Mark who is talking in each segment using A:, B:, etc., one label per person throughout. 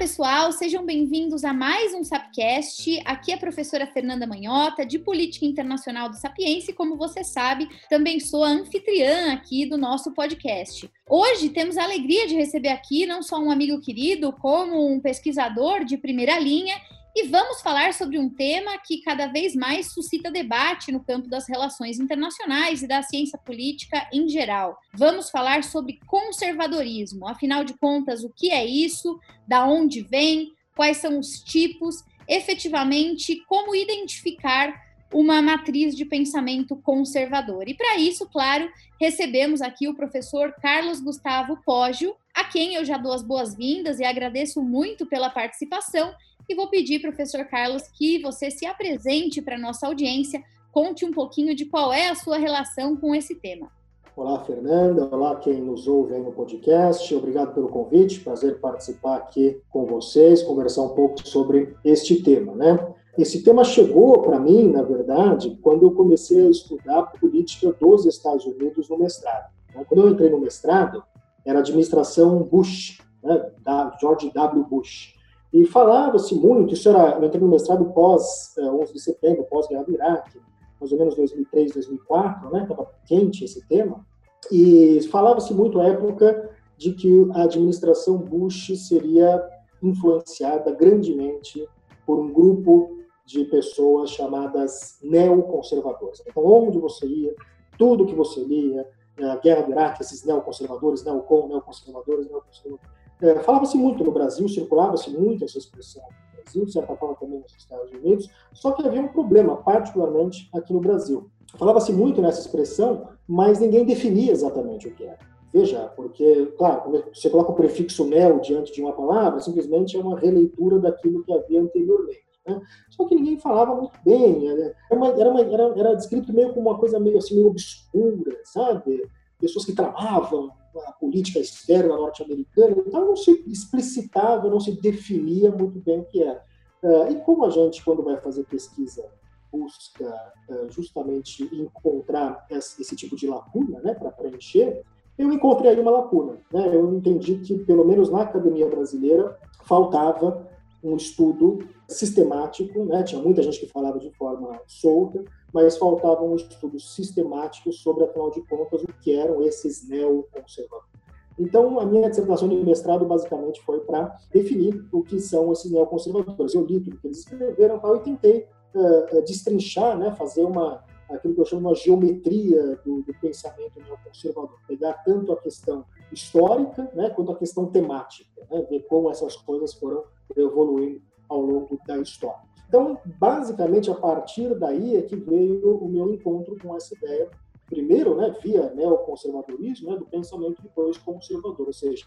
A: pessoal, sejam bem-vindos a mais um Sapcast. Aqui é a professora Fernanda Manhota, de Política Internacional do Sapiense, e como você sabe, também sou a anfitriã aqui do nosso podcast. Hoje temos a alegria de receber aqui não só um amigo querido, como um pesquisador de primeira linha e vamos falar sobre um tema que cada vez mais suscita debate no campo das relações internacionais e da ciência política em geral. Vamos falar sobre conservadorismo. Afinal de contas, o que é isso? Da onde vem? Quais são os tipos? Efetivamente, como identificar uma matriz de pensamento conservador. E para isso, claro, recebemos aqui o professor Carlos Gustavo Poggio, a quem eu já dou as boas-vindas e agradeço muito pela participação e vou pedir, professor Carlos, que você se apresente para nossa audiência, conte um pouquinho de qual é a sua relação com esse tema.
B: Olá, Fernanda. Olá, quem nos ouve aí no podcast. Obrigado pelo convite. Prazer participar aqui com vocês, conversar um pouco sobre este tema, né? Esse tema chegou para mim, na verdade, quando eu comecei a estudar política dos Estados Unidos no mestrado. Né? Quando eu entrei no mestrado, era administração Bush, né? da George W. Bush. E falava-se muito, isso era, eu entrei no mestrado pós é, 11 de setembro, pós-guerra do Iraque, mais ou menos 2003, 2004, né, estava quente esse tema, e falava-se muito à época de que a administração Bush seria influenciada grandemente por um grupo de pessoas chamadas neoconservadoras. Então, onde você ia, tudo que você lia, a guerra do Iraque, esses neoconservadores, neocon, neoconservadores, neoconservadores, é, Falava-se muito no Brasil, circulava-se muito essa expressão no Brasil, de certa forma também nos Estados Unidos, só que havia um problema, particularmente aqui no Brasil. Falava-se muito nessa expressão, mas ninguém definia exatamente o que era. Veja, porque, claro, quando você coloca o prefixo neo diante de uma palavra, simplesmente é uma releitura daquilo que havia anteriormente. Né? Só que ninguém falava muito bem, era, uma, era, uma, era, era descrito meio como uma coisa meio assim, meio obscura, sabe? Pessoas que tramavam a política externa norte-americana, então não se explicitava, não se definia muito bem o que era. Uh, e como a gente, quando vai fazer pesquisa, busca uh, justamente encontrar esse, esse, tipo de lacuna né, para preencher, eu encontrei aí uma lacuna. Né? Eu entendi que, pelo menos na academia brasileira, faltava um estudo sistemático, né? tinha muita gente que falava de forma solta, mas faltava um estudo sistemático sobre, afinal de contas, o que eram esses neoconservadores. Então, a minha dissertação de mestrado basicamente foi para definir o que são esses neoconservadores. Eu li tudo que eles escreveram e tentei uh, destrinchar, né, fazer uma aquilo que eu chamo de uma geometria do, do pensamento neoconservador, pegar tanto a questão histórica, né, quanto a questão temática, né, ver como essas coisas foram evoluindo ao longo da história. Então, basicamente, a partir daí é que veio o meu encontro com essa ideia, primeiro, né, via neoconservadorismo, né, do pensamento depois conservador, ou seja,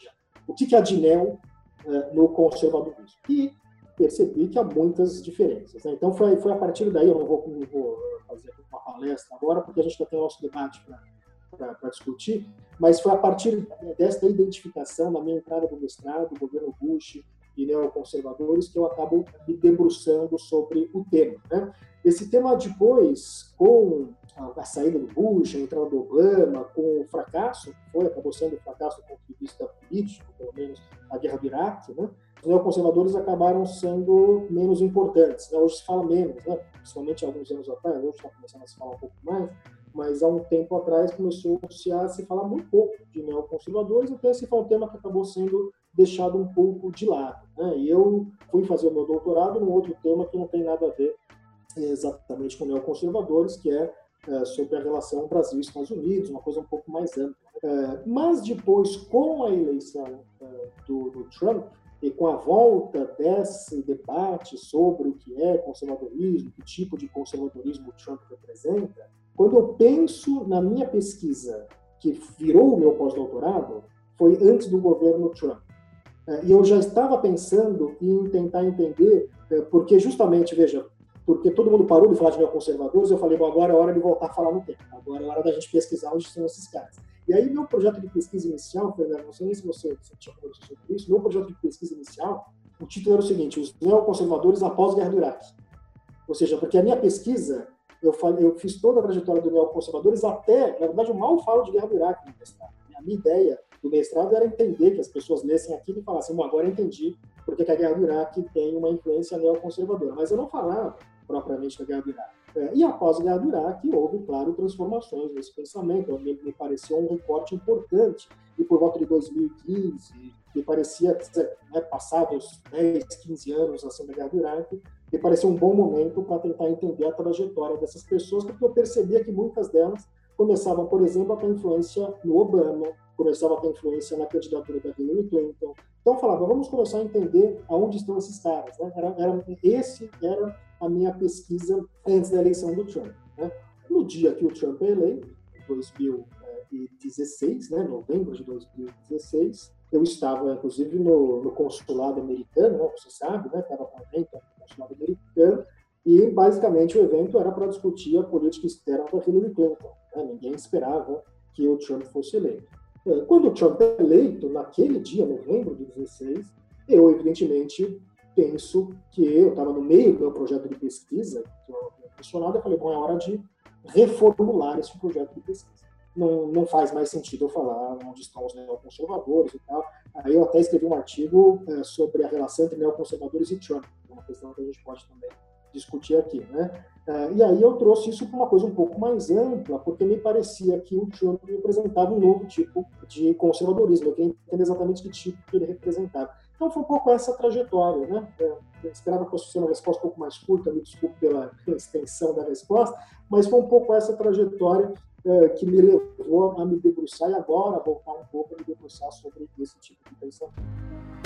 B: o que, há de neo é, no conservadorismo. E percebi que há muitas diferenças. Né? Então, foi, foi a partir daí, eu não vou, não vou fazer uma palestra agora, porque a gente já tem nosso debate para discutir, mas foi a partir desta identificação, na minha entrada no mestrado, o governo Bush, e neoconservadores que eu acabo me debruçando sobre o tema. Né? Esse tema depois, com a saída do Bush, a entrada do Obama, com o fracasso, que foi, acabou sendo um fracasso do ponto de vista político, pelo menos a guerra do Iraque, né? os neoconservadores acabaram sendo menos importantes. Né? Hoje se fala menos, né? principalmente alguns anos atrás, hoje está começando a se falar um pouco mais, mas há um tempo atrás começou-se a se falar muito pouco de neoconservadores, então esse foi um tema que acabou sendo deixado um pouco de lado. Né? E eu fui fazer o meu doutorado num outro tema que não tem nada a ver exatamente com neoconservadores, que é, é sobre a relação Brasil-Estados Unidos, uma coisa um pouco mais ampla. É, mas depois, com a eleição é, do, do Trump, e com a volta desse debate sobre o que é conservadorismo, que tipo de conservadorismo o Trump representa, quando eu penso na minha pesquisa, que virou o meu pós-doutorado, foi antes do governo Trump. É, e eu já estava pensando em tentar entender, é, porque justamente, veja, porque todo mundo parou de falar de neoconservadores, eu falei, bom, agora é hora de voltar a falar no tempo, agora é hora da gente pesquisar onde estão esses caras. E aí, meu projeto de pesquisa inicial, Fernando, não sei nem se você, tinha conversado sobre isso, meu projeto de pesquisa inicial, o título era o seguinte, os neoconservadores após guerra do Iraque. Ou seja, porque a minha pesquisa, eu, falei, eu fiz toda a trajetória dos neoconservadores até, na verdade, eu mal falo de guerra do Iraque no mestrado. A minha ideia do mestrado era entender que as pessoas lessem aquilo e falassem, bom, agora entendi porque a guerra do Iraque tem uma influência neoconservadora. Mas eu não falava propriamente da guerra do Iraque. É, e após a guerra do Iraque, houve, claro, transformações nesse pensamento. Me, me pareceu um recorte importante. E por volta de 2015, me parecia, né, passados 10, 15 anos assim da guerra do Iraque, me pareceu um bom momento para tentar entender a trajetória dessas pessoas, porque eu percebia que muitas delas começavam, por exemplo, a ter influência no Obama, começavam a ter influência na candidatura da Hillary Clinton. Então, falava, vamos começar a entender aonde estão esses caras. Né? Era, era, esse era a minha pesquisa antes da eleição do Trump. Né? No dia que o Trump é eleito, em 2016, né, novembro de 2016, eu estava, inclusive, no, no consulado americano, né, você sabe, né, estava com evento no consulado americano, e basicamente o evento era para discutir a política externa da Hillary Clinton. Né? Ninguém esperava que o Trump fosse eleito. É, quando o Trump é eleito, naquele dia, novembro de 16, eu, evidentemente, penso que eu estava no meio do meu projeto de pesquisa, que eu mencionado, eu falei, bom, é hora de reformular esse projeto de pesquisa. Não, não faz mais sentido eu falar onde estão os neoconservadores e tal. Aí eu até escrevi um artigo é, sobre a relação entre neoconservadores e Trump, é uma questão que a gente pode também discutir aqui, né? Uh, e aí eu trouxe isso para uma coisa um pouco mais ampla, porque me parecia que o Trump representava um novo tipo de conservadorismo. Eu queria entender exatamente que tipo que ele representava. Então foi um pouco essa trajetória, né? Eu esperava que fosse ser uma resposta um pouco mais curta, me desculpe pela extensão da resposta, mas foi um pouco essa trajetória uh, que me levou a me debruçar e agora voltar um pouco a me debruçar sobre esse tipo de pensamento.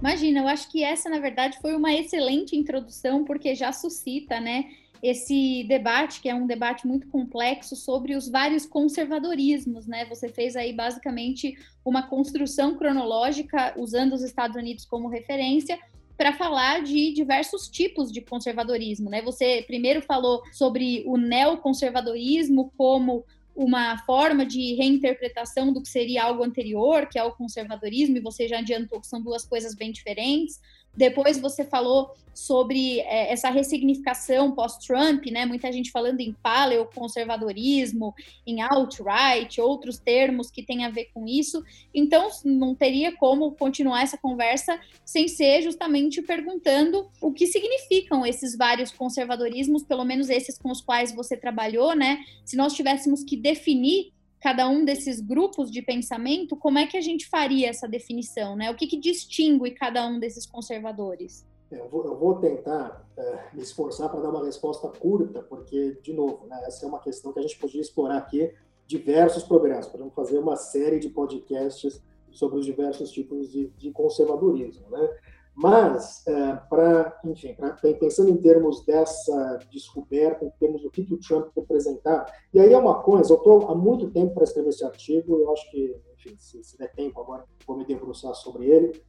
A: Imagina, eu acho que essa, na verdade, foi uma excelente introdução, porque já suscita, né, esse debate, que é um debate muito complexo, sobre os vários conservadorismos, né? Você fez aí basicamente uma construção cronológica, usando os Estados Unidos como referência, para falar de diversos tipos de conservadorismo, né? Você primeiro falou sobre o neoconservadorismo como uma forma de reinterpretação do que seria algo anterior, que é o conservadorismo, e você já adiantou que são duas coisas bem diferentes. Depois você falou sobre é, essa ressignificação pós-Trump, né? Muita gente falando em paleoconservadorismo, em alt-right, outros termos que têm a ver com isso. Então, não teria como continuar essa conversa sem ser justamente perguntando o que significam esses vários conservadorismos, pelo menos esses com os quais você trabalhou, né? Se nós tivéssemos que definir cada um desses grupos de pensamento, como é que a gente faria essa definição, né? O que, que distingue cada um desses conservadores?
B: É, eu vou, eu vou tentar é, me esforçar para dar uma resposta curta, porque, de novo, né, essa é uma questão que a gente podia explorar aqui diversos programas. Podemos fazer uma série de podcasts sobre os diversos tipos de, de conservadorismo, né? Mas, é, para, enfim, pra, pensando em termos dessa descoberta, em termos do que, que o Trump representava, e aí é uma coisa, eu estou há muito tempo para escrever esse artigo, eu acho que, enfim, se, se der tempo agora, vou me debruçar sobre ele.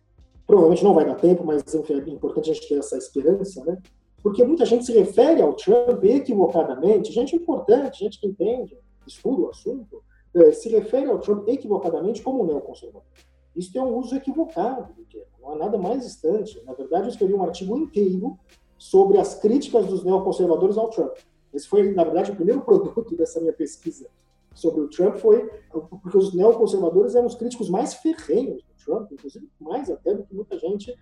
B: Provavelmente não vai dar tempo, mas, enfim, é importante a gente ter essa esperança, né? Porque muita gente se refere ao Trump equivocadamente, gente importante, gente que entende, estuda o assunto, é, se refere ao Trump equivocadamente como neoconservador. Isso é um uso equivocado do termo, não há nada mais distante. Na verdade, eu escrevi um artigo inteiro sobre as críticas dos neoconservadores ao Trump. Esse foi, na verdade, o primeiro produto dessa minha pesquisa sobre o Trump foi porque os neoconservadores eram os críticos mais ferrenhos do Trump, inclusive mais até do que muita gente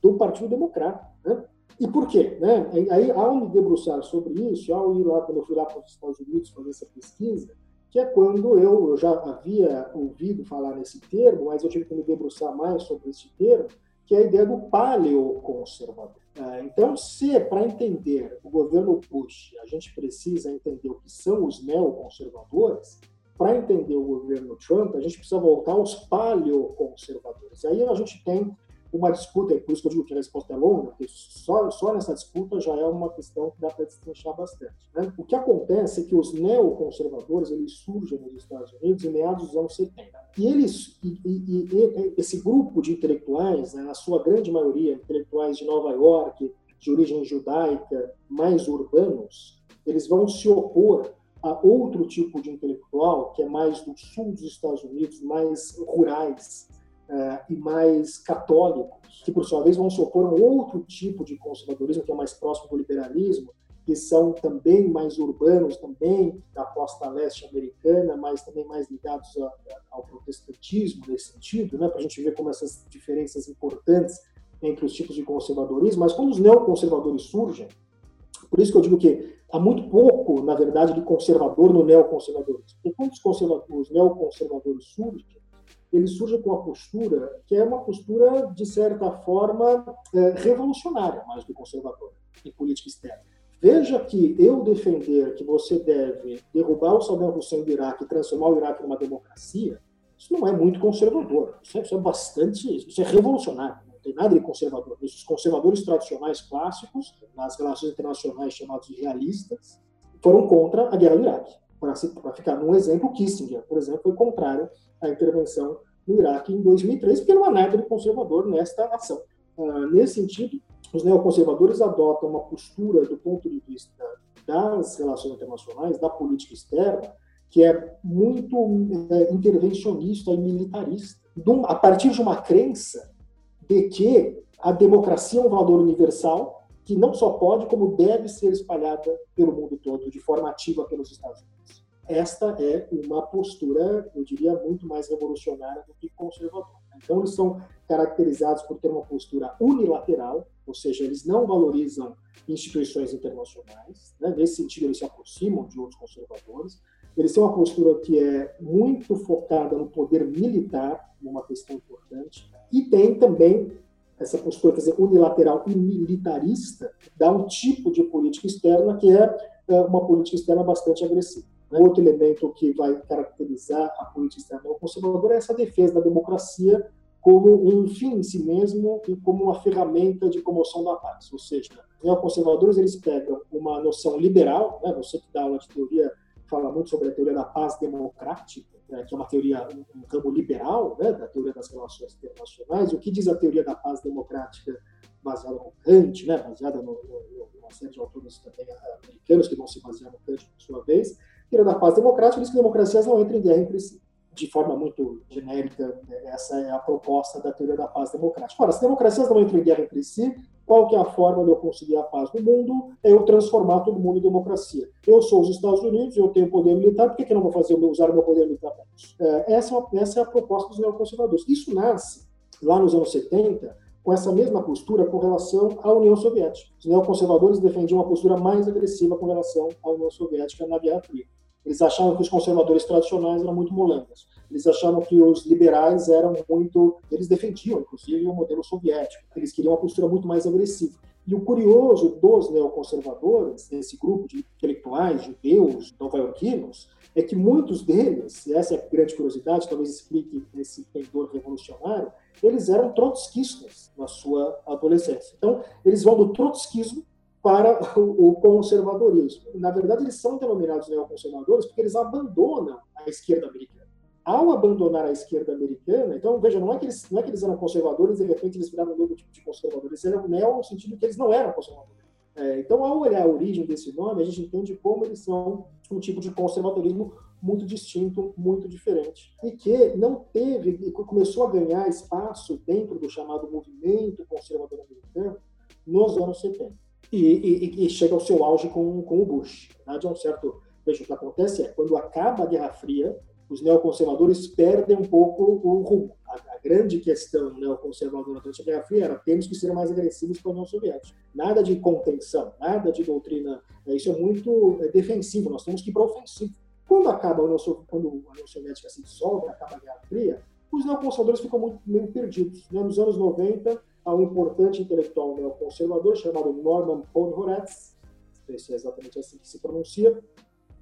B: do Partido Democrata. Né? E por quê? Né? Aí, ao me debruçar sobre isso, ao ir lá, quando eu fui lá para os Estados Unidos fazer essa pesquisa, que é quando eu, eu já havia ouvido falar nesse termo, mas eu tive que me debruçar mais sobre esse termo, que é a ideia do paleoconservador. É, então, se para entender o governo Bush a gente precisa entender o que são os neoconservadores, para entender o governo Trump, a gente precisa voltar aos paleoconservadores. Aí a gente tem uma disputa, e por isso que eu digo que a resposta é longa, porque só, só nessa disputa já é uma questão que dá para destrinchar bastante. Né? O que acontece é que os neoconservadores eles surgem nos Estados Unidos em meados dos anos 70. E eles, e, e, e esse grupo de intelectuais, né, na sua grande maioria, intelectuais de Nova York, de origem judaica, mais urbanos, eles vão se opor a outro tipo de intelectual, que é mais do sul dos Estados Unidos, mais rurais, uh, e mais católicos, que por sua vez vão se opor a um outro tipo de conservadorismo que é mais próximo do liberalismo, que são também mais urbanos, também da costa leste americana, mas também mais ligados a, a, ao protestantismo nesse sentido, né, para a gente ver como essas diferenças importantes entre os tipos de conservadorismo, mas quando os neoconservadores surgem, por isso que eu digo que há muito pouco, na verdade, de conservador no neoconservadorismo. Porque quando os, os neoconservadores surgem, eles surgem com uma postura que é uma postura, de certa forma, é, revolucionária, mais do conservadora, em política externa. Veja que eu defender que você deve derrubar o Saddam Hussein do Iraque e transformar o Iraque numa democracia, isso não é muito conservador. Isso é, isso é bastante, isso é revolucionário. Não tem nada de conservador. Os conservadores tradicionais clássicos, nas relações internacionais chamados de realistas, foram contra a guerra do Iraque. Para ficar num exemplo, Kissinger, por exemplo, foi contrário à intervenção no Iraque em 2003, porque não há nada de conservador nesta ação. Uh, nesse sentido, os neoconservadores adotam uma postura do ponto de vista das relações internacionais, da política externa, que é muito é, intervencionista e militarista, a partir de uma crença de que a democracia é um valor universal que não só pode, como deve ser espalhada pelo mundo todo, de forma ativa pelos Estados Unidos. Esta é uma postura, eu diria, muito mais revolucionária do que conservadora. Então, eles são caracterizados por ter uma postura unilateral, ou seja, eles não valorizam instituições internacionais, né? nesse sentido, eles se aproximam de outros conservadores. Eles têm uma postura que é muito focada no poder militar, uma questão importante, e tem também essa postura, quer dizer, unilateral e militarista, dá um tipo de política externa que é, é uma política externa bastante agressiva. Outro elemento que vai caracterizar a política externa conservadora é essa defesa da democracia como um fim em si mesmo e como uma ferramenta de promoção da paz. Ou seja, os neoconservadores eles pegam uma noção liberal, né? você que dá aula de teoria fala muito sobre a teoria da paz democrática, né? que é uma teoria, um campo liberal né? da teoria das relações internacionais. O que diz a teoria da paz democrática baseada no Kant, né? baseada no, numa série de autores também americanos que vão se basear no Kant por sua vez. A teoria da paz democrática diz que democracias não entram em guerra entre si de forma muito genérica, né, essa é a proposta da teoria da paz democrática. Ora, se democracias não entram em guerra entre si, qual que é a forma de eu conseguir a paz no mundo? É eu transformar todo mundo em democracia. Eu sou os Estados Unidos, eu tenho poder militar, por que, que eu não vou fazer, usar o meu poder militar para isso? É, essa, é uma, essa é a proposta dos neoconservadores. Isso nasce lá nos anos 70 com essa mesma postura com relação à União Soviética. Os neoconservadores defendiam uma postura mais agressiva com relação à União Soviética na Guerra Fria. Eles achavam que os conservadores tradicionais eram muito molengos. Eles achavam que os liberais eram muito. Eles defendiam, inclusive, o modelo soviético. Eles queriam uma postura muito mais agressiva. E o curioso dos neoconservadores, esse grupo de intelectuais judeus, nova-iorquinos, é que muitos deles, e essa é a grande curiosidade, talvez explique esse pendor revolucionário, eles eram trotskistas na sua adolescência. Então, eles vão do trotskismo para o conservadorismo. Na verdade, eles são denominados neoconservadores porque eles abandonam a esquerda americana. Ao abandonar a esquerda americana, então, veja, não é que eles, não é que eles eram conservadores e de repente eles viraram um novo tipo de conservadores, eles eram neo no sentido que eles não eram conservadores. É, então, ao olhar a origem desse nome, a gente entende como eles são um tipo de conservadorismo muito distinto, muito diferente. E que não teve, começou a ganhar espaço dentro do chamado movimento conservador americano nos anos 70 e, e, e, chega ao seu auge com, com o Bush. Na é um certo. Veja, o que acontece é, quando acaba a Guerra Fria, os neoconservadores perdem um pouco o rumo. A, a grande questão neoconservadora durante a Guerra Fria era temos que ser mais agressivos com a União Soviética. Nada de contenção, nada de doutrina. É, isso é muito é, defensivo, nós temos que ir para ofensivo. Quando acaba a União, quando a União Soviética se dissolve, acaba a Guerra Fria, os neoconservadores ficam muito meio perdidos. Né? Nos anos 90, a um importante intelectual neoconservador chamado Norman Podhoretz, não sei se é exatamente assim que se pronuncia,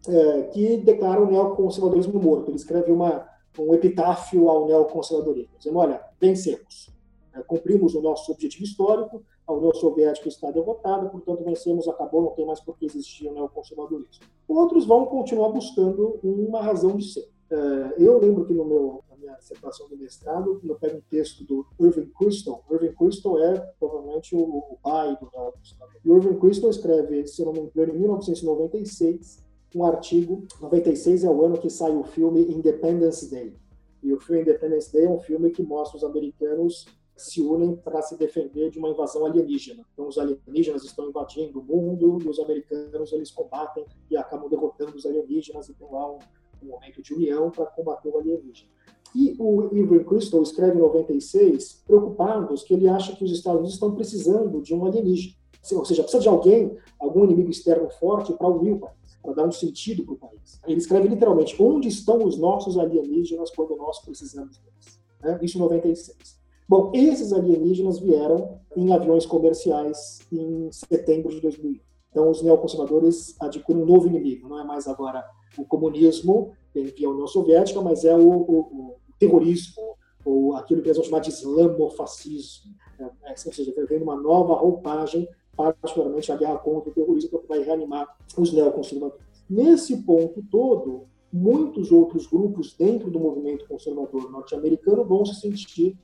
B: é, que declara o neoconservadorismo morto. Ele escreve uma, um epitáfio ao neoconservadorismo, dizendo: olha, vencemos, é, cumprimos o nosso objetivo histórico, a União Soviética está derrotada, portanto vencemos, acabou, não tem mais por que existir o neoconservadorismo. Outros vão continuar buscando uma razão de ser. É, eu lembro que no meu, minha dissertação de mestrado, eu pego um texto do Irving Kristol. Irving Kristol é provavelmente o, o pai do Gustavo. E Irving Kristol escreve, se não me engano, em 1996, um artigo. 96 é o ano que sai o filme Independence Day. E o filme Independence Day é um filme que mostra os americanos se unem para se defender de uma invasão alienígena. Então, os alienígenas estão invadindo o mundo e os americanos eles combatem e acabam derrotando os alienígenas e tem lá um, um momento de união para combater o alienígena. E o Irving Crystal escreve em 96, preocupados, que ele acha que os Estados Unidos estão precisando de um alienígena. Ou seja, precisa de alguém, algum inimigo externo forte para unir o país, para dar um sentido para o país. Ele escreve literalmente: onde estão os nossos alienígenas quando nós precisamos deles? Né? Isso em 96. Bom, esses alienígenas vieram em aviões comerciais em setembro de 2001. Então, os neoconservadores adquirem um novo inimigo. Não é mais agora o comunismo via a União Soviética, mas é o, o terrorismo, ou aquilo que eles vão chamar de islamofascismo. Né? Ou seja, vem uma nova roupagem, particularmente a guerra contra o terrorismo, que vai reanimar os neoconservadores. Nesse ponto todo, muitos outros grupos dentro do movimento conservador norte-americano vão se sentir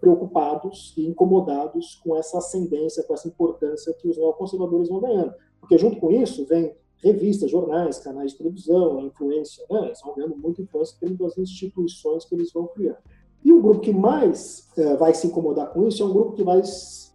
B: preocupados e incomodados com essa ascendência, com essa importância que os neoconservadores vão ganhando. Porque junto com isso vem revistas, jornais, canais de televisão, influência, né? eles vão ganhando muita influência das instituições que eles vão criando. E o grupo que mais é, vai se incomodar com isso é um grupo que vai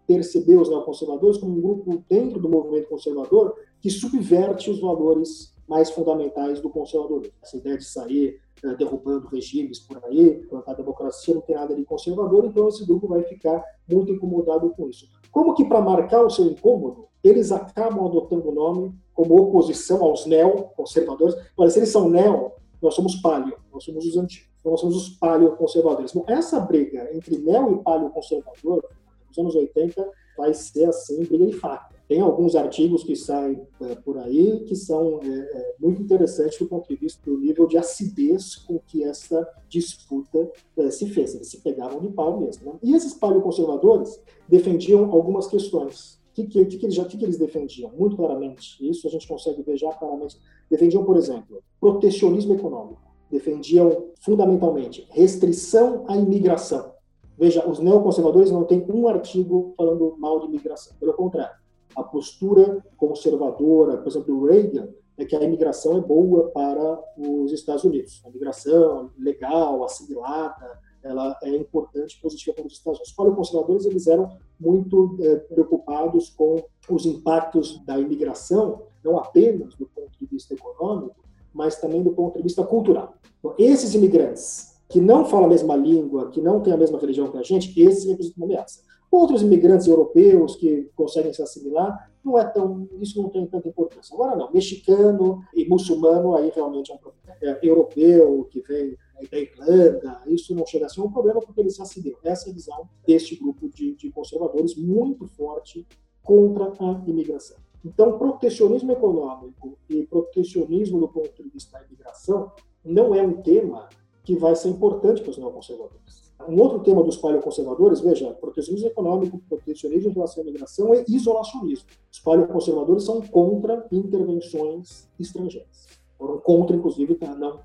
B: perceber os neoconservadores como um grupo dentro do movimento conservador que subverte os valores mais fundamentais do conservadorismo. Essa ideia de sair uh, derrubando regimes por aí, plantar democracia, não tem nada de conservador, então esse grupo vai ficar muito incomodado com isso. Como que para marcar o seu incômodo, eles acabam adotando o nome como oposição aos neoconservadores. Olha, se eles são neo, nós somos palio, nós somos os antigos, nós somos os paleoconservadores. Bom, essa briga entre neo e paleoconservador, nos anos 80, vai ser assim, briga de faca. Tem alguns artigos que saem é, por aí que são é, é, muito interessantes do ponto de vista do nível de acidez com que essa disputa é, se fez. Eles se pegavam de pau mesmo. Né? E esses paleoconservadores defendiam algumas questões. Que, que, que, eles, que, eles defendiam? Muito claramente, isso a gente consegue ver já claramente. Defendiam, por exemplo, protecionismo econômico. Defendiam, fundamentalmente, restrição à imigração. Veja, os neoconservadores não têm um artigo falando mal de imigração. Pelo contrário, a postura conservadora, por exemplo, Reagan, é que a imigração é boa para os Estados Unidos. A imigração legal, assimilada, ela é importante, positiva para os Estados Unidos. Os conservadores, eles eram muito é, preocupados com os impactos da imigração, não apenas do ponto de vista econômico, mas também do ponto de vista cultural. Então, esses imigrantes que não falam a mesma língua, que não têm a mesma religião que a gente, esses representam uma ameaça. Outros imigrantes europeus que conseguem se assimilar, não é tão, isso não tem tanta importância. Agora não, mexicano e muçulmano aí realmente é um problema. É, europeu que vem da Irlanda, isso não chega a ser um problema porque eles se assimilam. Essa é a visão deste grupo de, de conservadores muito forte contra a imigração. Então, protecionismo econômico e protecionismo do ponto de vista da imigração não é um tema que vai ser importante para os neoconservadores. Um outro tema dos paleoconservadores, veja, protecionismo econômico, protecionismo em relação à imigração e isolacionismo. Os paleoconservadores são contra intervenções estrangeiras. Foram contra, inclusive, tá, não,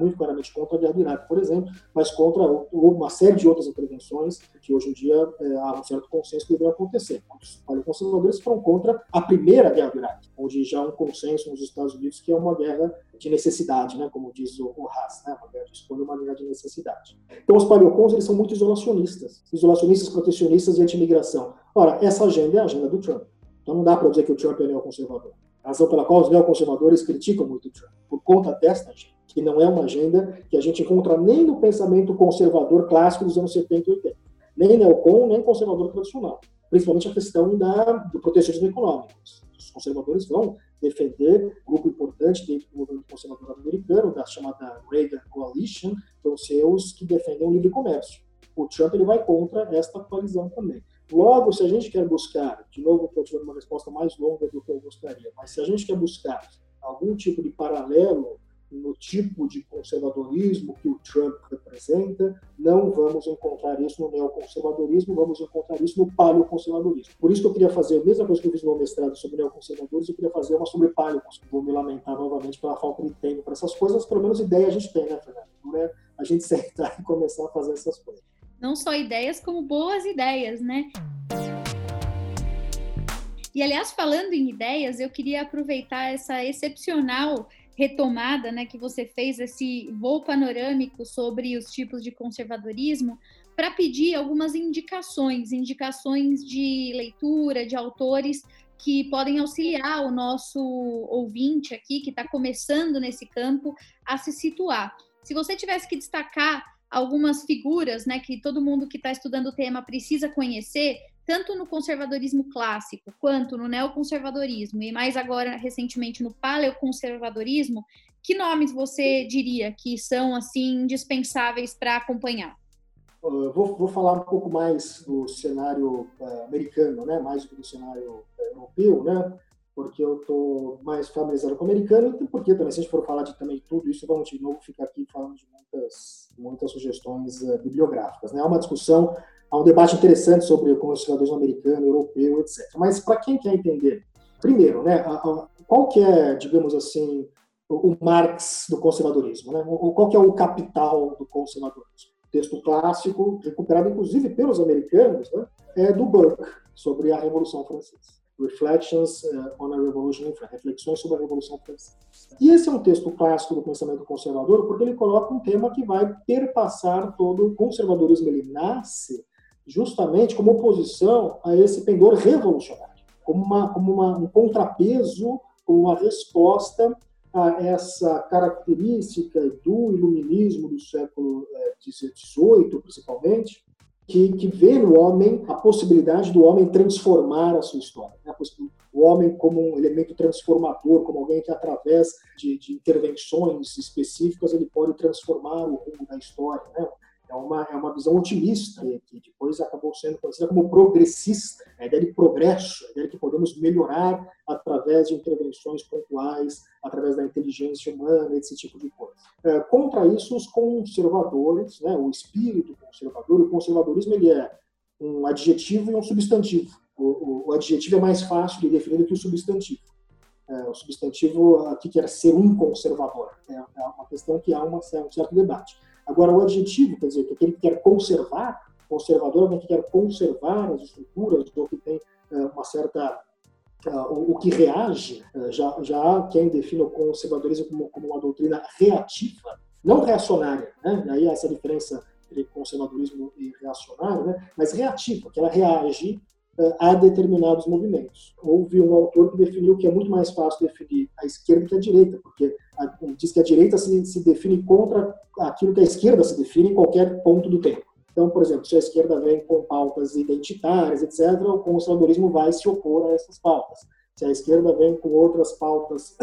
B: muito claramente contra a guerra do Iraque, por exemplo, mas contra uma série de outras intervenções que hoje em dia é, há um certo consenso que deveriam acontecer. Os paleoconservadores foram contra a primeira guerra do Iraque, onde já há um consenso nos Estados Unidos que é uma guerra de necessidade, né, como diz o, o Haas, né, uma guerra de escolha, uma guerra de necessidade. Então, os paleocons eles são muito isolacionistas, isolacionistas, protecionistas e anti-imigração. Ora, essa agenda é a agenda do Trump. Então, não dá para dizer que o Trump é neoconservador razão pela qual os neoconservadores criticam muito Trump, por conta desta agenda, que não é uma agenda que a gente encontra nem no pensamento conservador clássico dos anos 70 e 80, nem neocon, nem conservador tradicional, principalmente a questão da, do protecionismo econômico. Os conservadores vão defender um grupo importante dentro do movimento conservador americano, da chamada Reagan Coalition, ser os que defendem o livre comércio. O Trump ele vai contra esta coalizão também. Logo, se a gente quer buscar, de novo, estou tirando uma resposta mais longa do que eu gostaria, mas se a gente quer buscar algum tipo de paralelo no tipo de conservadorismo que o Trump representa, não vamos encontrar isso no neoconservadorismo, vamos encontrar isso no paleoconservadorismo. Por isso que eu queria fazer a mesma coisa que eu fiz no mestrado sobre neoconservadores, eu queria fazer uma sobre paleoconservadores. Vou me lamentar novamente pela falta de tempo para essas coisas, pelo menos ideia a gente tem, né, Fernando? Não é a gente sentar e começar a fazer essas coisas
A: não só ideias, como boas ideias, né? E, aliás, falando em ideias, eu queria aproveitar essa excepcional retomada né, que você fez, esse voo panorâmico sobre os tipos de conservadorismo, para pedir algumas indicações, indicações de leitura, de autores que podem auxiliar o nosso ouvinte aqui, que está começando nesse campo, a se situar. Se você tivesse que destacar algumas figuras né, que todo mundo que está estudando o tema precisa conhecer, tanto no conservadorismo clássico quanto no neoconservadorismo e mais agora recentemente no paleoconservadorismo, que nomes você diria que são assim indispensáveis para acompanhar?
B: Uh, vou, vou, falar um pouco mais do cenário uh, americano, né, mais do que do cenário uh, europeu, né, porque eu estou mais familiarizado com o americano e porque também, se a gente for falar de também tudo isso, vamos de novo ficar aqui falando de muitas, muitas sugestões bibliográficas. Né? Há uma discussão, há um debate interessante sobre o conservadorismo americano, europeu, etc. Mas para quem quer entender, primeiro, né, a, a, qual que é, digamos assim, o, Marx do conservadorismo, né? O, qual que é o capital do conservadorismo? texto clássico, recuperado inclusive pelos americanos, né, é do Burke, sobre a Revolução Francesa. Reflections uh, on a Revolution in France, Reflexões sobre a Revolução Francesa. E esse é um texto clássico do pensamento conservador porque ele coloca um tema que vai perpassar todo o conservadorismo. Ele nasce justamente como oposição a esse pendor revolucionário, como, uma, como uma, um contrapeso, como uma resposta a essa característica do iluminismo do século XVIII, eh, principalmente, que, que vê no homem a possibilidade do homem transformar a sua história. Né? O homem como um elemento transformador, como alguém que, através de, de intervenções específicas, ele pode transformar o rumo da história. Né? É uma, é uma visão otimista, que depois acabou sendo conhecida como progressista, a ideia de progresso, a ideia de que podemos melhorar através de intervenções pontuais, através da inteligência humana, esse tipo de coisa. É, contra isso, os conservadores, né, o espírito conservador, o conservadorismo ele é um adjetivo e um substantivo. O, o, o adjetivo é mais fácil de definir do que o substantivo. É, o substantivo aqui quer ser um conservador. É, é uma questão que há uma, um certo debate. Agora, o adjetivo, quer dizer, que aquele que quer conservar, conservador, alguém que quer conservar as estruturas, ou que tem uh, uma certa. Uh, o, que reage, uh, já, já há quem define o conservadorismo como, como uma doutrina reativa, não reacionária. Né? E aí há essa diferença entre conservadorismo e reacionário, né? mas reativa, que ela reage a determinados movimentos. Houve um autor que definiu que é muito mais fácil definir a esquerda que a direita, porque diz que a direita se, se define contra aquilo que a esquerda se define em qualquer ponto do tempo. Então, por exemplo, se a esquerda vem com pautas identitárias, etc., o conservadorismo vai se opor a essas pautas. Se a esquerda vem com outras pautas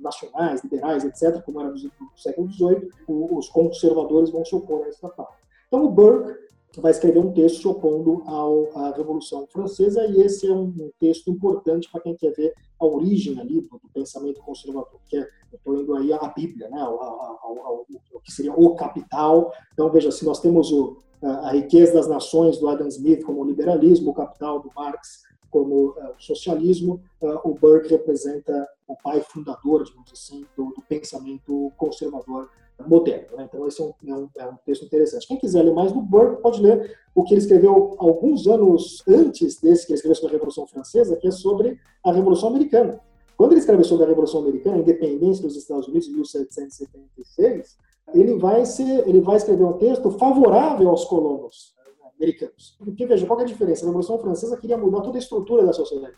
B: nacionais, liberais, etc., como era do século XVIII, os conservadores vão se opor a essa pauta. Então, o Burke vai escrever um texto se opondo ao, à Revolução Francesa, e esse é um, texto importante para quem quer ver a origem ali do, pensamento conservador, que é, estou indo aí à Bíblia, né, ao, ao, ao, ao, que seria o capital. Então, veja, se nós temos o, a riqueza das nações do Adam Smith como liberalismo, o capital do Marx como uh, socialismo, uh, o Burke representa o pai fundador, digamos assim, do, do pensamento conservador moderno. Né? Então, esse é um, é, um, é um, texto interessante. Quem quiser ler mais do Burke pode ler o que ele escreveu alguns anos antes desse que ele escreveu sobre a Revolução Francesa, que é sobre a Revolução Americana. Quando ele escreve sobre a Revolução Americana, a independência dos Estados Unidos em 1776, ele vai, ser, ele vai escrever um texto favorável aos colonos americanos. Porque, veja, qual é a diferença? A Revolução Francesa queria mudar toda a estrutura da sociedade.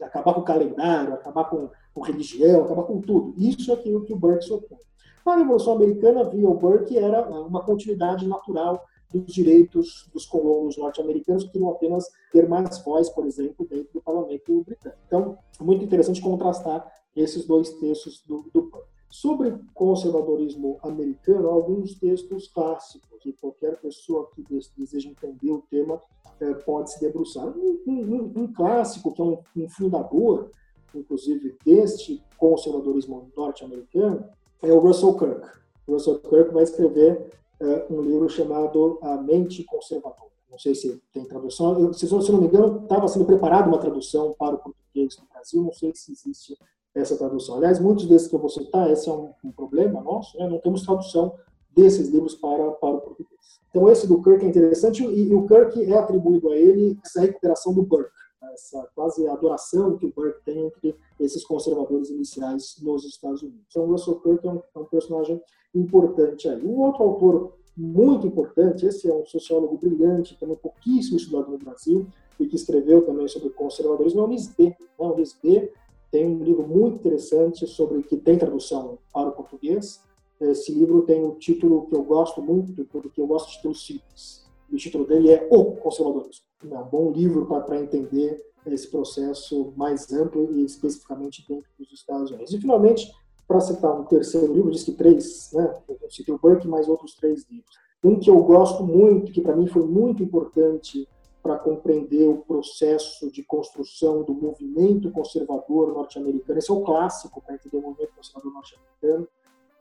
B: Acabar com o calendário, acabar com, com religião, acabar com tudo. Isso é aquilo que o Burke se opõe. A Revolução Americana, via o Burke, era uma continuidade natural dos direitos dos colonos norte-americanos que queriam apenas ter mais voz, por exemplo, dentro do parlamento britânico. Então, é muito interessante contrastar esses dois textos do, do Burke. Sobre conservadorismo americano, alguns textos clássicos que qualquer pessoa que deseja entender o tema é, pode se debruçar. Um, um, um, clássico, que é um, um fundador, inclusive, deste conservadorismo norte-americano, é o Russell Kirk. O Russell Kirk vai escrever uh, um livro chamado A Mente Conservadora. Não sei se tem tradução. Eu, se, se não me engano, estava sendo preparada uma tradução para o português no Brasil. Não sei se existe essa tradução. Aliás, muitos desses que eu vou citar, esse é um, um problema nosso, né? não temos tradução desses livros para, para o português. Então, esse do Kirk é interessante e, e o Kirk é atribuído a ele essa recuperação do Burke essa quase adoração que o Burke tem entre esses conservadores iniciais nos Estados Unidos. Então, Russell Kirk é um, é um personagem importante aí. Um outro autor muito importante. Esse é um sociólogo brilhante, também pouquíssimo estudado no Brasil, e que escreveu também sobre conservadorismo, é o Lisbê. Né? O Lisbê tem um livro muito interessante sobre que tem tradução para o português. Esse livro tem um título que eu gosto muito, porque eu gosto de títulos simples. O título dele é O Conservadorismo. É um bom livro para entender esse processo mais amplo e especificamente dentro dos Estados Unidos. E, finalmente, para citar um terceiro livro, diz que três, né? Eu citei o Burke, mais outros três livros. Um que eu gosto muito, que para mim foi muito importante para compreender o processo de construção do movimento conservador norte-americano. Esse é o clássico para entender o movimento conservador norte-americano.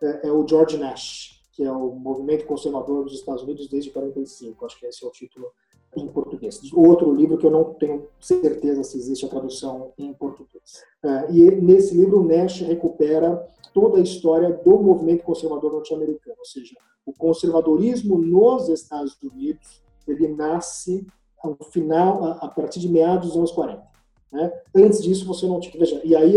B: É, é, o George Nash, que é o movimento conservador dos Estados Unidos desde 45. Acho que esse é o título em português. Outro livro que eu não tenho certeza se existe a tradução em português. É, e nesse livro, Nash recupera toda a história do movimento conservador norte-americano, ou seja, o conservadorismo nos Estados Unidos ele nasce ao final, a, partir de meados dos anos 40. Né? Antes disso, você não tinha. Veja, e aí,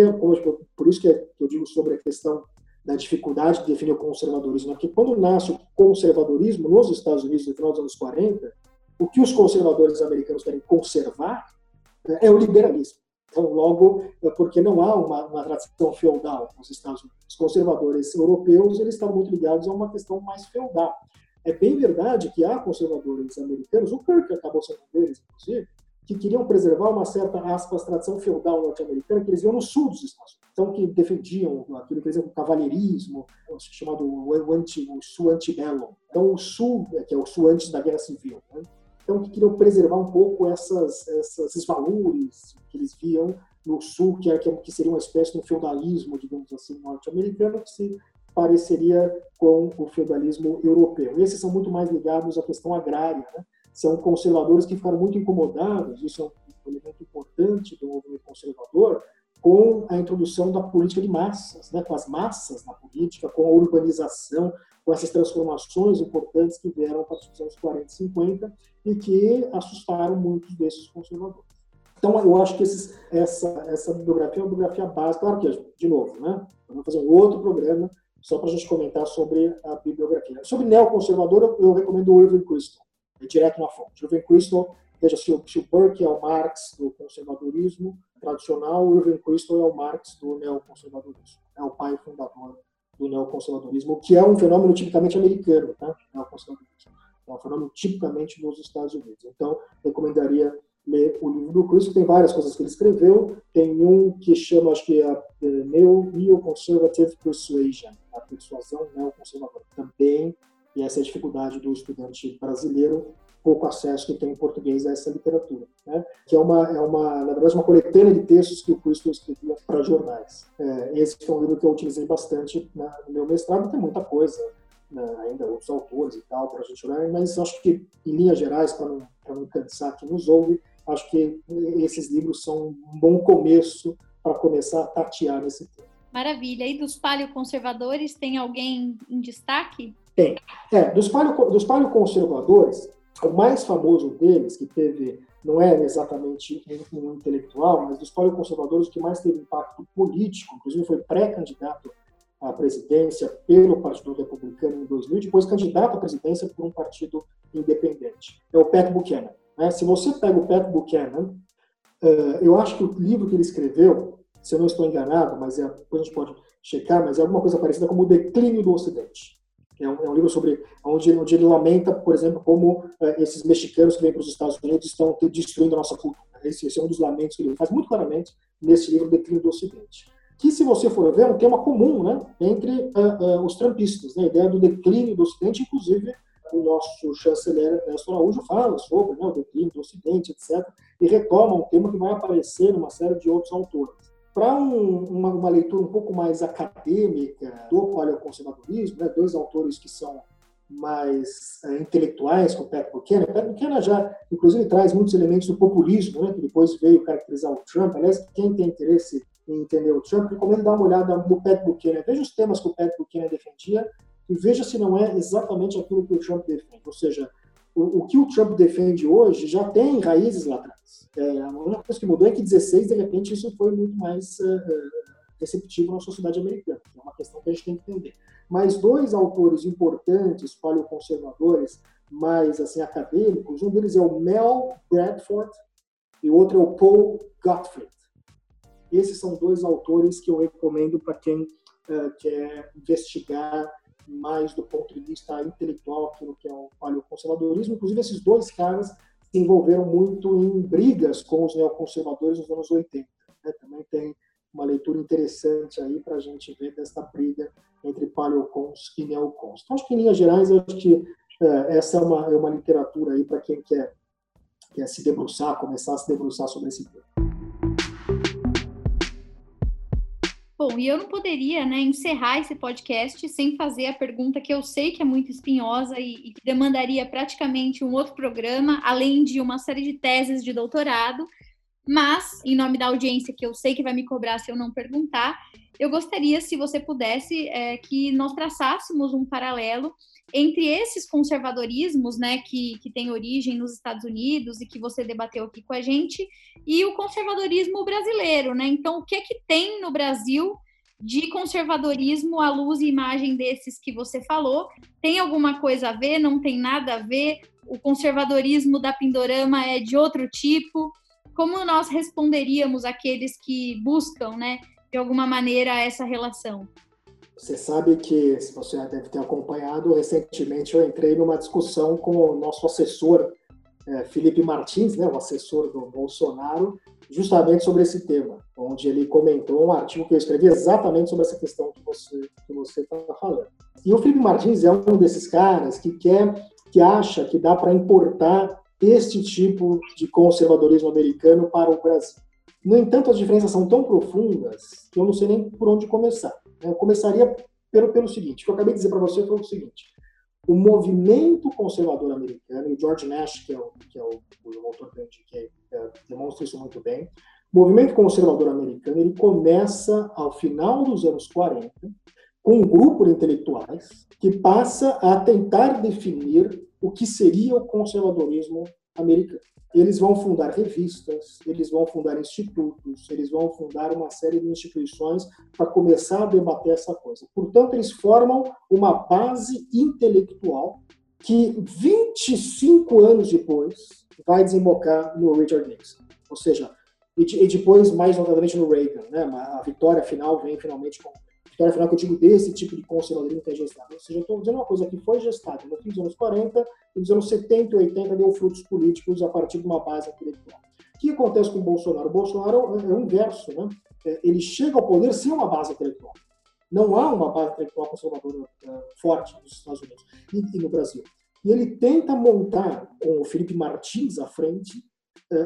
B: por isso que eu digo sobre a questão da dificuldade de definir o conservadorismo, porque quando nasce o conservadorismo nos Estados Unidos no final dos anos 40, o que os conservadores americanos querem conservar né, é o liberalismo. Então, logo, é porque não há uma, uma tradição feudal nos Estados Unidos. Os conservadores europeus eles estão muito ligados a uma questão mais feudal. É bem verdade que há conservadores americanos, o Kirk acabou sendo um deles, inclusive, que queriam preservar uma certa, aspas, tradição feudal norte-americana que eles viam no sul dos Estados Unidos. Então, que defendiam aquilo que eles o cavalheirismo, chamado o, anti, o sul antebellum. Então, o sul, que é o sul antes da Guerra Civil. Né? Então, que queriam preservar um pouco essas, essas, esses valores que eles viam no sul, que, que seria uma espécie de um feudalismo, digamos assim, norte-americano, que se pareceria com o feudalismo europeu. Esses são muito mais ligados à questão agrária, né? são conservadores que ficaram muito incomodados, isso é um elemento importante do movimento conservador, com a introdução da política de massas, né? com as massas na política, com a urbanização, com essas transformações importantes que vieram a partir dos anos 40 e 50 e que assustaram muitos desses conservadores. Então, eu acho que esses, essa, essa bibliografia é uma bibliografia básica. Claro que, de novo, né? vamos fazer um outro programa só para a gente comentar sobre a bibliografia. Sobre neoconservador, eu recomendo o Irving Kristol, é direto na fonte. Irving Kristol, veja, se o, se o Burke é o Marx do conservadorismo tradicional, o Irving Kristol é o Marx do neoconservadorismo. É o pai fundador do neoconservadorismo, que é um fenômeno tipicamente americano, tá? Neoconservadorismo. É um fenômeno tipicamente nos Estados Unidos. Então, recomendaria ler o livro do Cristo, tem várias coisas que ele escreveu, tem um que chama, acho que é a Neo-Conservative Persuasion, a persuasão neoconservadora. Também, e essa é a dificuldade do estudante brasileiro, pouco acesso que tem em português a essa literatura, né? que é uma, é uma, na verdade, uma coletânea de textos que o Cristo escrevia para jornais. É, esse foi um livro que eu utilizei bastante na, no meu mestrado, tem muita coisa, né, ainda outros autores e tal para a gente olhar, mas acho que, em linhas gerais, para não, não cansar quem nos ouve, acho que esses livros são um bom começo para começar a tatear nesse tema.
A: Maravilha. E dos paleoconservadores, tem alguém em destaque?
B: Tem. É, dos, paleo, dos paleoconservadores, o mais famoso deles, que teve, não é exatamente um intelectual, mas dos paleoconservadores, o que mais teve impacto político, inclusive foi pré-candidato à presidência pelo Partido Republicano em 2000, depois candidato à presidência por um partido independente. É o Pat Buchanan. Né? Se você pega o Pat Buchanan, uh, eu acho que o livro que ele escreveu, se eu não estou enganado, mas é, depois a gente pode checar, mas é alguma coisa parecida como O Declínio do Ocidente. É um, é um livro sobre onde, onde, ele lamenta, por exemplo, como uh, esses mexicanos que vêm para os Estados Unidos estão destruindo a nossa cultura. Esse, esse, é um dos lamentos que ele faz muito claramente nesse livro, Declínio do Ocidente. Que, se você for ver, é um tema comum né, entre uh, os trampistas, né, a ideia do declínio do Ocidente, inclusive o nosso chanceler Ernesto Araújo fala sobre né, o declínio do Ocidente, etc., e retoma um tema que vai aparecer numa série de outros autores. Para um, uma, uma, leitura um pouco mais acadêmica do paleoconservadorismo, né, dois autores que são mais é, intelectuais, como Pat Buchanan. Pat Buchanan já, inclusive, traz muitos elementos do populismo, né, que depois veio caracterizar o Trump. Aliás, quem tem interesse o Trump, recomendo dar uma olhada no Pat Buchanan. Veja os temas que o Pat Buchanan defendia e veja se não é exatamente aquilo que o Trump defende. Ou seja, o, o que o Trump defende hoje já tem raízes lá atrás. É, a única coisa que mudou é que em 16, de repente, isso foi muito mais uh, receptivo na sociedade americana. É uma questão que a gente tem que entender. mas dois autores importantes, paleoconservadores, mais assim acadêmicos, um deles é o Mel Bradford e o outro é o Paul Gottfried. Esses são dois autores que eu recomendo para quem uh, quer investigar mais do ponto de vista intelectual aquilo que é o paleoconservadorismo. Inclusive, esses dois caras se envolveram muito em brigas com os neoconservadores nos anos 80. Né? Também tem uma leitura interessante aí para a gente ver dessa briga entre paleocons e neocons. Então, acho que em linhas gerais, acho que é, essa é uma, é uma literatura aí para quem quer, quer se debruçar, começar a se debruçar sobre esse tema.
A: Bom, e eu não poderia né, encerrar esse podcast sem fazer a pergunta que eu sei que é muito espinhosa e, e que demandaria praticamente um outro programa, além de uma série de teses de doutorado, mas, em nome da audiência, que eu sei que vai me cobrar se eu não perguntar, eu gostaria, se você pudesse, é, que nós traçássemos um paralelo entre esses conservadorismos, né, que, que tem origem nos Estados Unidos e que você debateu aqui com a gente, e o conservadorismo brasileiro, né? Então, o que é que tem no Brasil de conservadorismo à luz e imagem desses que você falou? Tem alguma coisa a ver? Não tem nada a ver? O conservadorismo da Pindorama é de outro tipo? Como nós responderíamos àqueles que buscam, né, de alguma maneira, essa relação?
B: Você sabe que, se você já deve ter acompanhado, recentemente eu entrei numa discussão com o nosso assessor, é, Felipe Martins, né, o assessor do Bolsonaro, justamente sobre esse tema, onde ele comentou um artigo que eu escrevi exatamente sobre essa questão que você que você está falando. E o Felipe Martins é um desses caras que quer, que acha que dá para importar este tipo de conservadorismo americano para o Brasil. No entanto, as diferenças são tão profundas que eu não sei nem por onde começar. Eu começaria pelo, pelo seguinte: o que eu acabei de dizer para você foi o seguinte. O movimento conservador americano, e George Nash, que é o, que é o, o autor que indiquei, é, demonstra isso muito bem. O movimento conservador americano ele começa ao final dos anos 40 com um grupo de intelectuais que passa a tentar definir o que seria o conservadorismo americano. Eles vão fundar revistas, eles vão fundar institutos, eles vão fundar uma série de instituições para começar a debater essa coisa. Portanto, eles formam uma base intelectual que 25 anos depois vai desembocar no Richard Nixon. Ou seja, e depois, mais notadamente, no Reagan. Né? A vitória final vem finalmente com vitória final que eu digo desse tipo de conservadorismo que é gestado. Ou seja, eu estou dizendo uma coisa que foi gestada no fim dos anos 40 e nos anos 70 e 80 deu frutos políticos a partir de uma base intelectual. O que acontece com o Bolsonaro? O Bolsonaro é o inverso, né? É, ele chega ao poder sem uma base intelectual. Não há uma base intelectual conservadora uh, forte nos Estados Unidos e, no Brasil. E ele tenta montar, com o Felipe Martins à frente,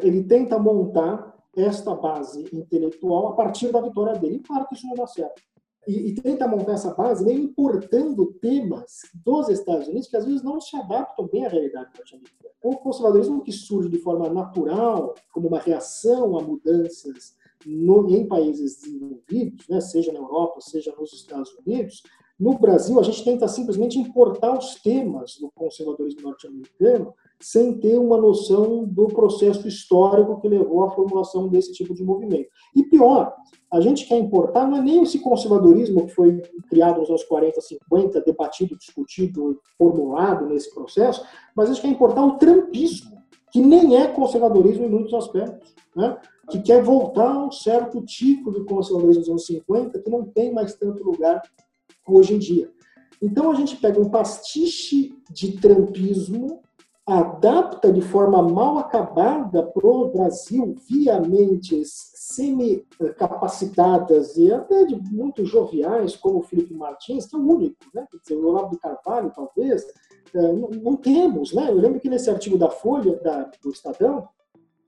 B: ele tenta montar esta base intelectual a partir da vitória dele. E claro que isso não dá certo e, e, tenta montar essa base meio importando temas dos Estados Unidos que às vezes não se adaptam bem à realidade norte-americana. O conservadorismo que surge de forma natural, como uma reação a mudanças no, em países desenvolvidos, né, seja na Europa, seja nos Estados Unidos, no Brasil, a gente tenta simplesmente importar os temas do conservadorismo norte-americano sem ter uma noção do processo histórico que levou à formulação desse tipo de movimento. E pior, a gente quer importar não é nem esse conservadorismo que foi criado nos anos 40, 50, debatido, discutido, formulado nesse processo, mas a gente quer importar o trampismo, que nem é conservadorismo em muitos aspectos, né? que quer voltar a um certo tipo de conservadorismo dos anos 50 que não tem mais tanto lugar hoje em dia. Então a gente pega um pastiche de trampismo adapta de forma mal acabada para o Brasil via mentes semi-capacitadas e até de muito joviais, como o Felipe Martins, que é o único, né? Quer dizer, o Olavo do Carvalho, talvez, é, não, não, temos, né? Eu lembro que nesse artigo da Folha, da, do Estadão,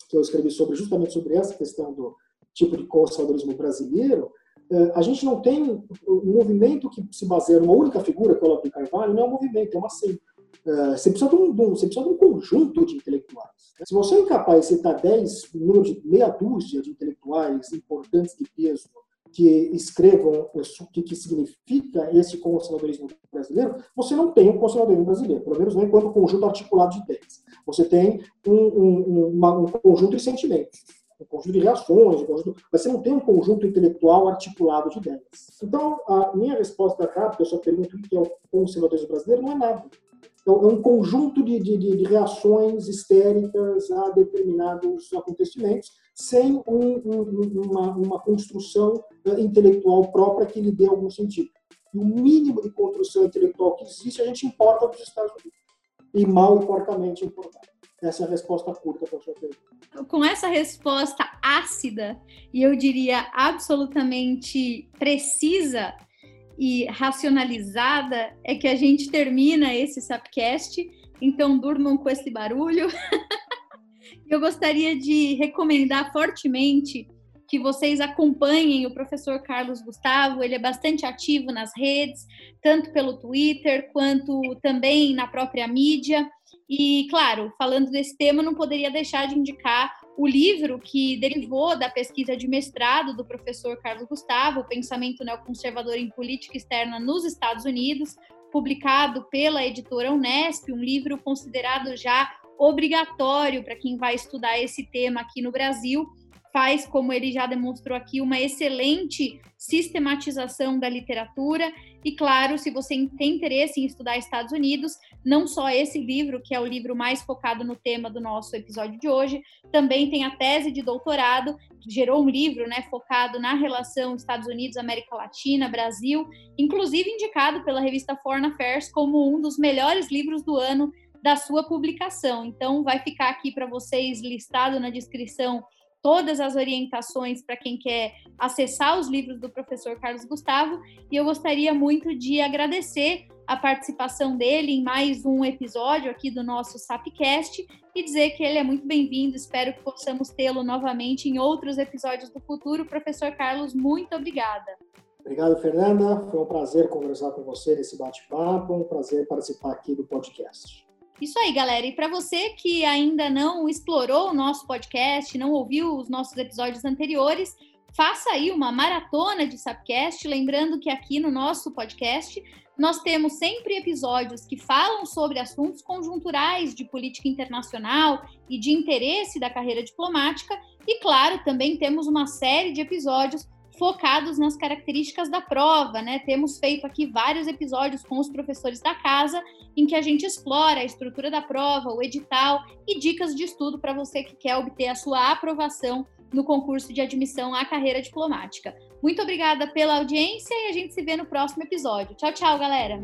B: que eu escrevi sobre justamente sobre essa questão do tipo de conservadorismo brasileiro, é, a gente não tem um movimento que se baseia numa única figura, que é o Olavo do Carvalho, não é um movimento, é uma seita. Uh, você, precisa de um, você precisa de um conjunto de intelectuais. Se você é incapaz de citar 10, número de meia dúzia de intelectuais importantes de peso que escrevam o que, significa esse conservadorismo brasileiro, você não tem um conservadorismo brasileiro, pelo menos não enquanto conjunto articulado de ideias. Você tem um, um, uma, um conjunto de sentimentos. um conjunto de reações, um conjunto, mas você não tem um conjunto intelectual articulado de ideias. Então, a minha resposta cá, porque eu só pergunto o que é o conservadorismo brasileiro, não é nada. Então, é um conjunto de, de, de, reações histéricas a determinados acontecimentos, sem um, um, uma, uma construção eh, intelectual própria que lhe dê algum sentido. E o mínimo de construção intelectual que existe, a gente importa dos Estados Unidos. E mal e porcamente importado. Essa é a resposta curta para a sua pergunta.
A: Com essa resposta ácida, e eu diria absolutamente precisa, e racionalizada é que a gente termina esse Sapcast. Então, durmam com esse barulho. Eu gostaria de recomendar fortemente que vocês acompanhem o professor Carlos Gustavo. Ele é bastante ativo nas redes, tanto pelo Twitter quanto também na própria mídia. E, claro, falando desse tema, não poderia deixar de indicar o livro que derivou da pesquisa de mestrado do professor Carlos Gustavo, Pensamento Neoconservador em Política Externa nos Estados Unidos, publicado pela editora Unesp, um livro considerado já obrigatório para quem vai estudar esse tema aqui no Brasil faz, como ele já demonstrou aqui, uma excelente sistematização da literatura. E, claro, se você tem interesse em estudar Estados Unidos, não só esse livro, que é o livro mais focado no tema do nosso episódio de hoje, também tem a tese de doutorado, que gerou um livro né, focado na relação Estados Unidos-América Latina, Brasil, inclusive indicado pela revista Foreign Affairs como um dos melhores livros do ano da sua publicação. Então, vai ficar aqui para vocês listado na descrição todas as orientações para quem quer acessar os livros do professor Carlos Gustavo. E eu gostaria muito de agradecer a participação dele em mais um episódio aqui do nosso Sapcast e dizer que ele é muito bem-vindo. Espero que possamos tê-lo novamente em outros episódios do futuro. Professor Carlos, muito obrigada.
B: Obrigado, Fernanda. Foi um prazer conversar com você nesse bate-papo, um prazer participar aqui do podcast.
A: Isso aí, galera. E para você que ainda não explorou o nosso podcast, não ouviu os nossos episódios anteriores, faça aí uma maratona de Sapcast, lembrando que aqui no nosso podcast nós temos sempre episódios que falam sobre assuntos conjunturais de política internacional e de interesse da carreira diplomática, e claro, também temos uma série de episódios focados nas características da prova, né? Temos feito aqui vários episódios com os professores da casa em que a gente explora a estrutura da prova, o edital e dicas de estudo para você que quer obter a sua aprovação no concurso de admissão à carreira diplomática. Muito obrigada pela audiência e a gente se vê no próximo episódio. Tchau, tchau, galera!